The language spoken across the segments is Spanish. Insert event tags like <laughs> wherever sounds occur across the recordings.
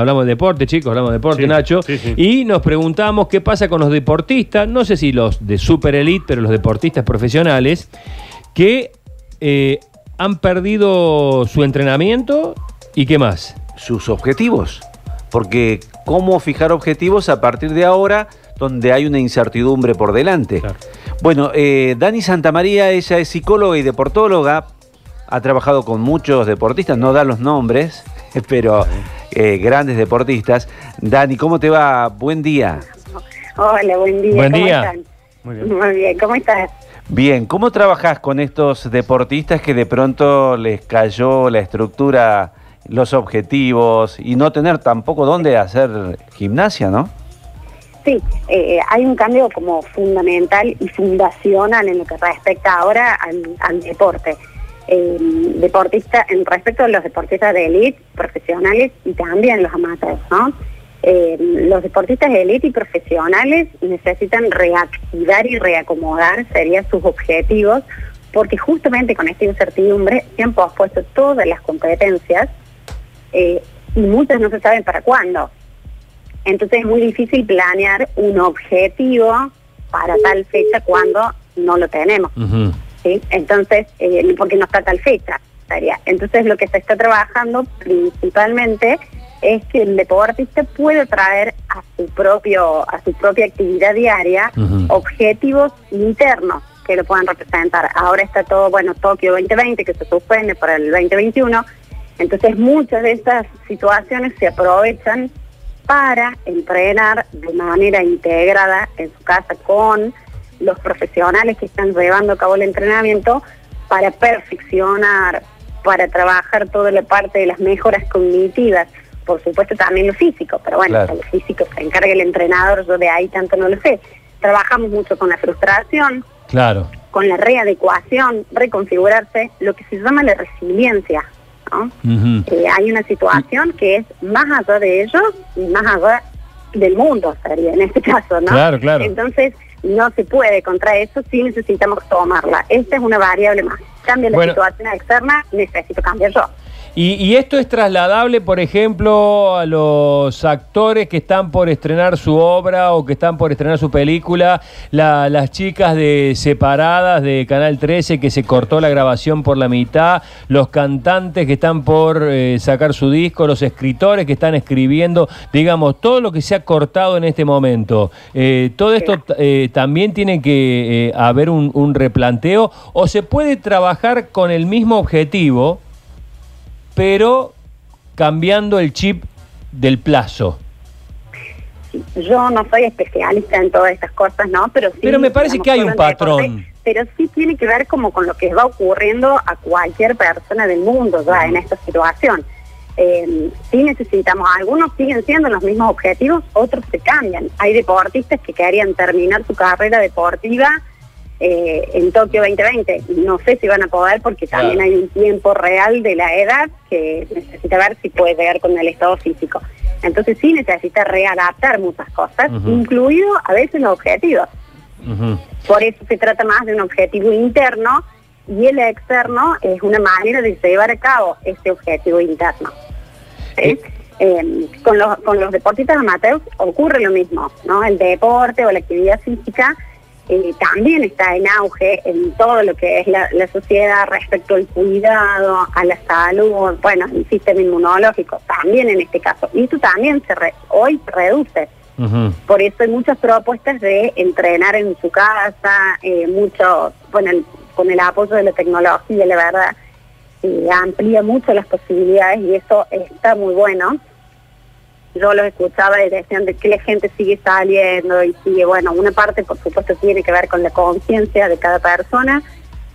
hablamos de deporte, chicos, hablamos de deporte, Sí, Nacho, sí, sí. y nos preguntamos qué pasa con los deportistas, no sé si los de super elite, pero los deportistas profesionales, que eh, han perdido su entrenamiento y qué más. sus objetivos. Porque cómo fijar objetivos a partir de ahora donde hay una incertidumbre por delante. Claro. Bueno, eh, Dani Santamaría, ella es psicóloga y deportóloga, ha trabajado con muchos deportistas, no da los nombres, <laughs> pero eh, grandes deportistas. Dani, ¿cómo te va? Buen día. Hola, buen día. Buen ¿cómo día. están? Muy bien. Muy bien, ¿cómo estás? Bien, ¿cómo trabajás con estos deportistas que de pronto les cayó la estructura, los objetivos y no tener tampoco dónde hacer gimnasia, ¿no? Sí, eh, hay un cambio como fundamental y fundacional en lo que respecta ahora al, al deporte. Eh, deportista, en respecto a los deportistas de élite, profesionales y también los amateurs, ¿no? Eh, los deportistas de élite y profesionales necesitan reactivar y reacomodar, serían sus objetivos, porque justamente con esta incertidumbre se han pospuesto todas las competencias eh, y muchas no se saben para cuándo. Entonces es muy difícil planear un objetivo para tal fecha cuando no lo tenemos. ¿Sí? Entonces, eh, porque no está tal fecha. estaría. Entonces lo que se está trabajando principalmente es que el deportista puede traer a su propio a su propia actividad diaria objetivos internos que lo puedan representar. Ahora está todo, bueno, Tokio 2020 que se suspende para el 2021. Entonces muchas de estas situaciones se aprovechan para entrenar de manera integrada en su casa con los profesionales que están llevando a cabo el entrenamiento para perfeccionar, para trabajar toda la parte de las mejoras cognitivas, por supuesto también lo físico, pero bueno, Claro. lo físico se encarga el entrenador, yo de ahí tanto no lo sé. Trabajamos mucho con la frustración, Claro. con la readecuación, reconfigurarse, lo que se llama la resiliencia. ¿no? Eh, hay una situación que es más allá de ellos y más allá del mundo, sería en este caso, ¿no? Claro, claro. Entonces, no se puede contra eso si necesitamos tomarla. Esta es una variable más. Cambia la Bueno. situación externa, necesito cambiar yo. Y, y esto es trasladable, por ejemplo, a los actores que están por estrenar su obra o que están por estrenar su película, la- las chicas de Separadas de Canal 13 que se cortó la grabación por la mitad, los cantantes que están por eh, sacar su disco, los escritores que están escribiendo, digamos, todo lo que se ha cortado en este momento. Eh, todo esto eh, también tiene que eh, haber un, un replanteo o se puede trabajar con el mismo objetivo pero cambiando el chip del plazo. Yo no soy especialista en todas estas cosas, ¿no? Pero sí. Pero me parece que hay un deporte, patrón. pero sí tiene que ver como con lo que va ocurriendo a cualquier persona del mundo ya en esta situación. Eh, sí necesitamos, algunos siguen siendo los mismos objetivos, otros se cambian. Hay deportistas que querían terminar su carrera deportiva eh, en Tokio 2020. No sé si van a poder porque Claro. también hay un tiempo real de la edad que necesita ver si puede llegar con el estado físico. Entonces sí necesita readaptar muchas cosas, incluido a veces los objetivos. Por eso se trata más de un objetivo interno y el externo es una manera de llevar a cabo ese objetivo interno. ¿sí? Eh, con, los, con los deportistas amateurs ocurre lo mismo, ¿no? El deporte o la actividad física eh, también está en auge en todo lo que es la, la sociedad respecto al cuidado, a la salud, bueno, el sistema inmunológico, también en este caso. Y esto también se re- hoy se reduce. Por eso hay muchas propuestas de entrenar en su casa, eh, mucho, bueno, el- con el apoyo de la tecnología, la verdad, eh, amplía mucho las posibilidades y eso está muy bueno. Yo los escuchaba y decían de que la gente sigue saliendo y sigue, bueno, una parte por supuesto tiene que ver con la conciencia de cada persona,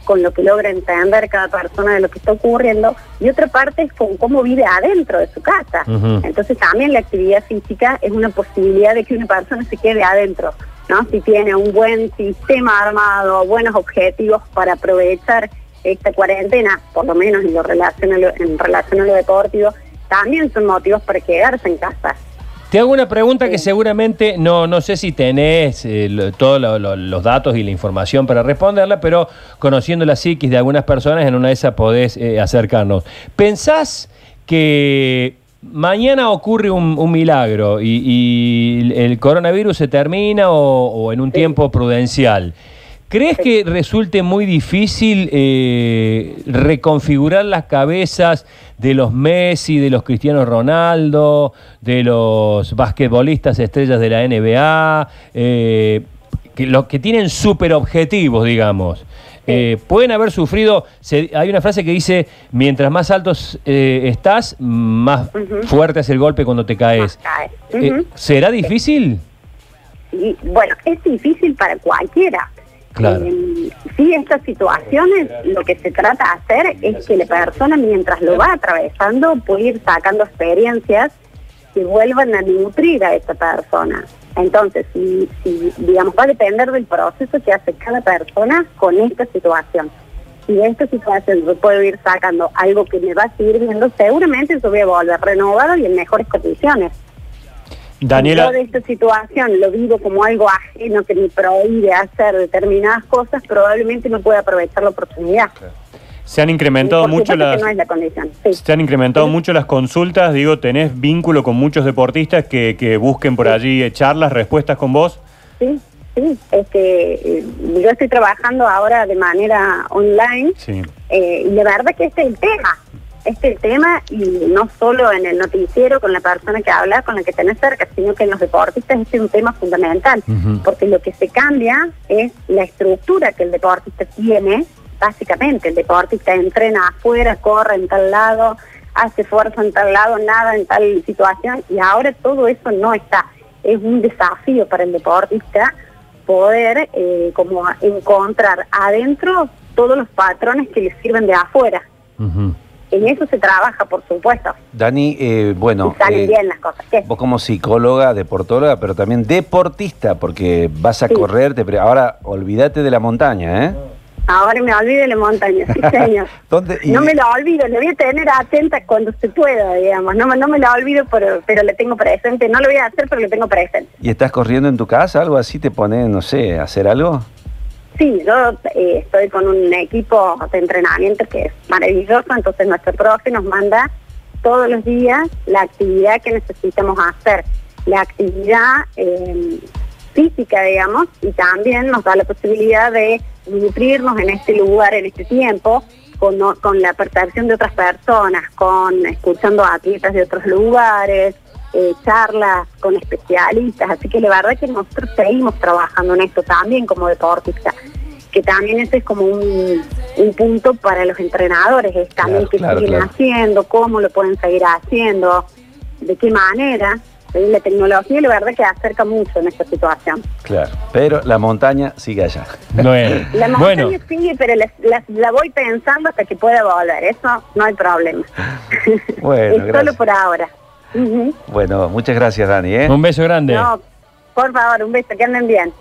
con lo que logra entender cada persona de lo que está ocurriendo, y otra parte es con cómo vive adentro de su casa. Entonces también la actividad física es una posibilidad de que una persona se quede adentro, ¿no? Si tiene un buen sistema armado, buenos objetivos para aprovechar esta cuarentena, por lo menos en, lo relación a lo, en relación a lo deportivo, también son motivos para quedarse en casa. Te hago una pregunta que seguramente no, no sé si tenés eh, lo- todos lo- lo- los datos y la información para responderla, pero conociendo la psiquis de algunas personas, en una de esas podés eh, acercarnos. ¿Pensás que mañana ocurre un, un milagro y, y el coronavirus se termina o, o en un tiempo prudencial. ¿Crees que resulte muy difícil eh, reconfigurar las cabezas de los Messi, de los Cristiano Ronaldo, de los basquetbolistas estrellas de la NBA, eh, que, los que tienen super objetivos, digamos? Eh, pueden haber sufrido, se- hay una frase que dice, mientras más altos eh, estás, más fuerte es el golpe cuando te caes. Eh. ¿Será difícil? Y, bueno, es difícil para cualquiera. Claro. Eh, sí, estas situaciones lo que se trata de hacer es que la persona mientras lo va atravesando puede ir sacando experiencias que vuelvan a nutrir a esa persona. Entonces, si, si, digamos, va a depender del proceso que hace cada persona con esta situación. Si esta situación yo puedo ir sacando algo que me va sirviendo, seguramente yo voy a volver renovado y en mejores condiciones. Daniela, yo de esta situación lo vivo como algo ajeno que me prohíbe hacer determinadas cosas, probablemente no pueda aprovechar la oportunidad. se han incrementado mucho las... no es la condición. Sí. Se han incrementado Sí. mucho las consultas, digo, tenés vínculo con muchos deportistas que, que busquen por allí eh, charlas, respuestas con vos. Sí, sí, es que eh, yo estoy trabajando ahora de manera online Sí. eh, y la verdad que este es el tema. Este tema y no solo en el noticiero con la persona que habla, con la que tenés cerca, sino que en los deportistas este es un tema fundamental. Porque lo que se cambia es la estructura que el deportista tiene, básicamente. El deportista entrena afuera, corre en tal lado, hace fuerza en tal lado, nada en tal situación y ahora todo eso no está. Es un desafío para el deportista poder eh, como encontrar adentro todos los patrones que le sirven de afuera. En eso se trabaja, por supuesto. Dani, eh, bueno, y salen eh, bien las cosas. ¿Qué? vos como psicóloga, deportóloga, pero también deportista, porque vas a Sí. correr, te pre- ahora olvídate de la montaña, ¿eh? Ahora me olvido de la montaña, sí, <laughs> señor. ¿Dónde? y- No me lo olvido, le voy a tener atenta cuando se pueda, digamos. No, me- no me lo olvido, pero, pero le tengo presente. No lo voy a hacer, pero le tengo presente. ¿Y estás corriendo en tu casa? ¿Algo así te pone, no sé, hacer algo? Sí, yo eh, estoy con un equipo de entrenamiento que es maravilloso, entonces nuestro profe nos manda todos los días la actividad que necesitamos hacer, la actividad eh, física, digamos, y también nos da la posibilidad de nutrirnos en este lugar, en este tiempo, con, con la percepción de otras personas, con escuchando a atletas de otros lugares, eh, charlas con especialistas, así que la verdad que nosotros seguimos trabajando en esto también como deportistas, que también ese es como un, un punto para los entrenadores, es también Claro, qué claro, siguen claro. haciendo, cómo lo pueden seguir haciendo, de qué manera. La tecnología la verdad que acerca mucho en esta situación. Claro. Pero la montaña sigue allá. Bueno, <laughs> La montaña bueno, sigue, pero la, la- la voy pensando hasta que pueda volver, eso no hay problema. Bueno, <laughs> es solo por ahora. Bueno, muchas gracias, Dani, ¿eh? un beso grande. No, por favor, un beso, que anden bien.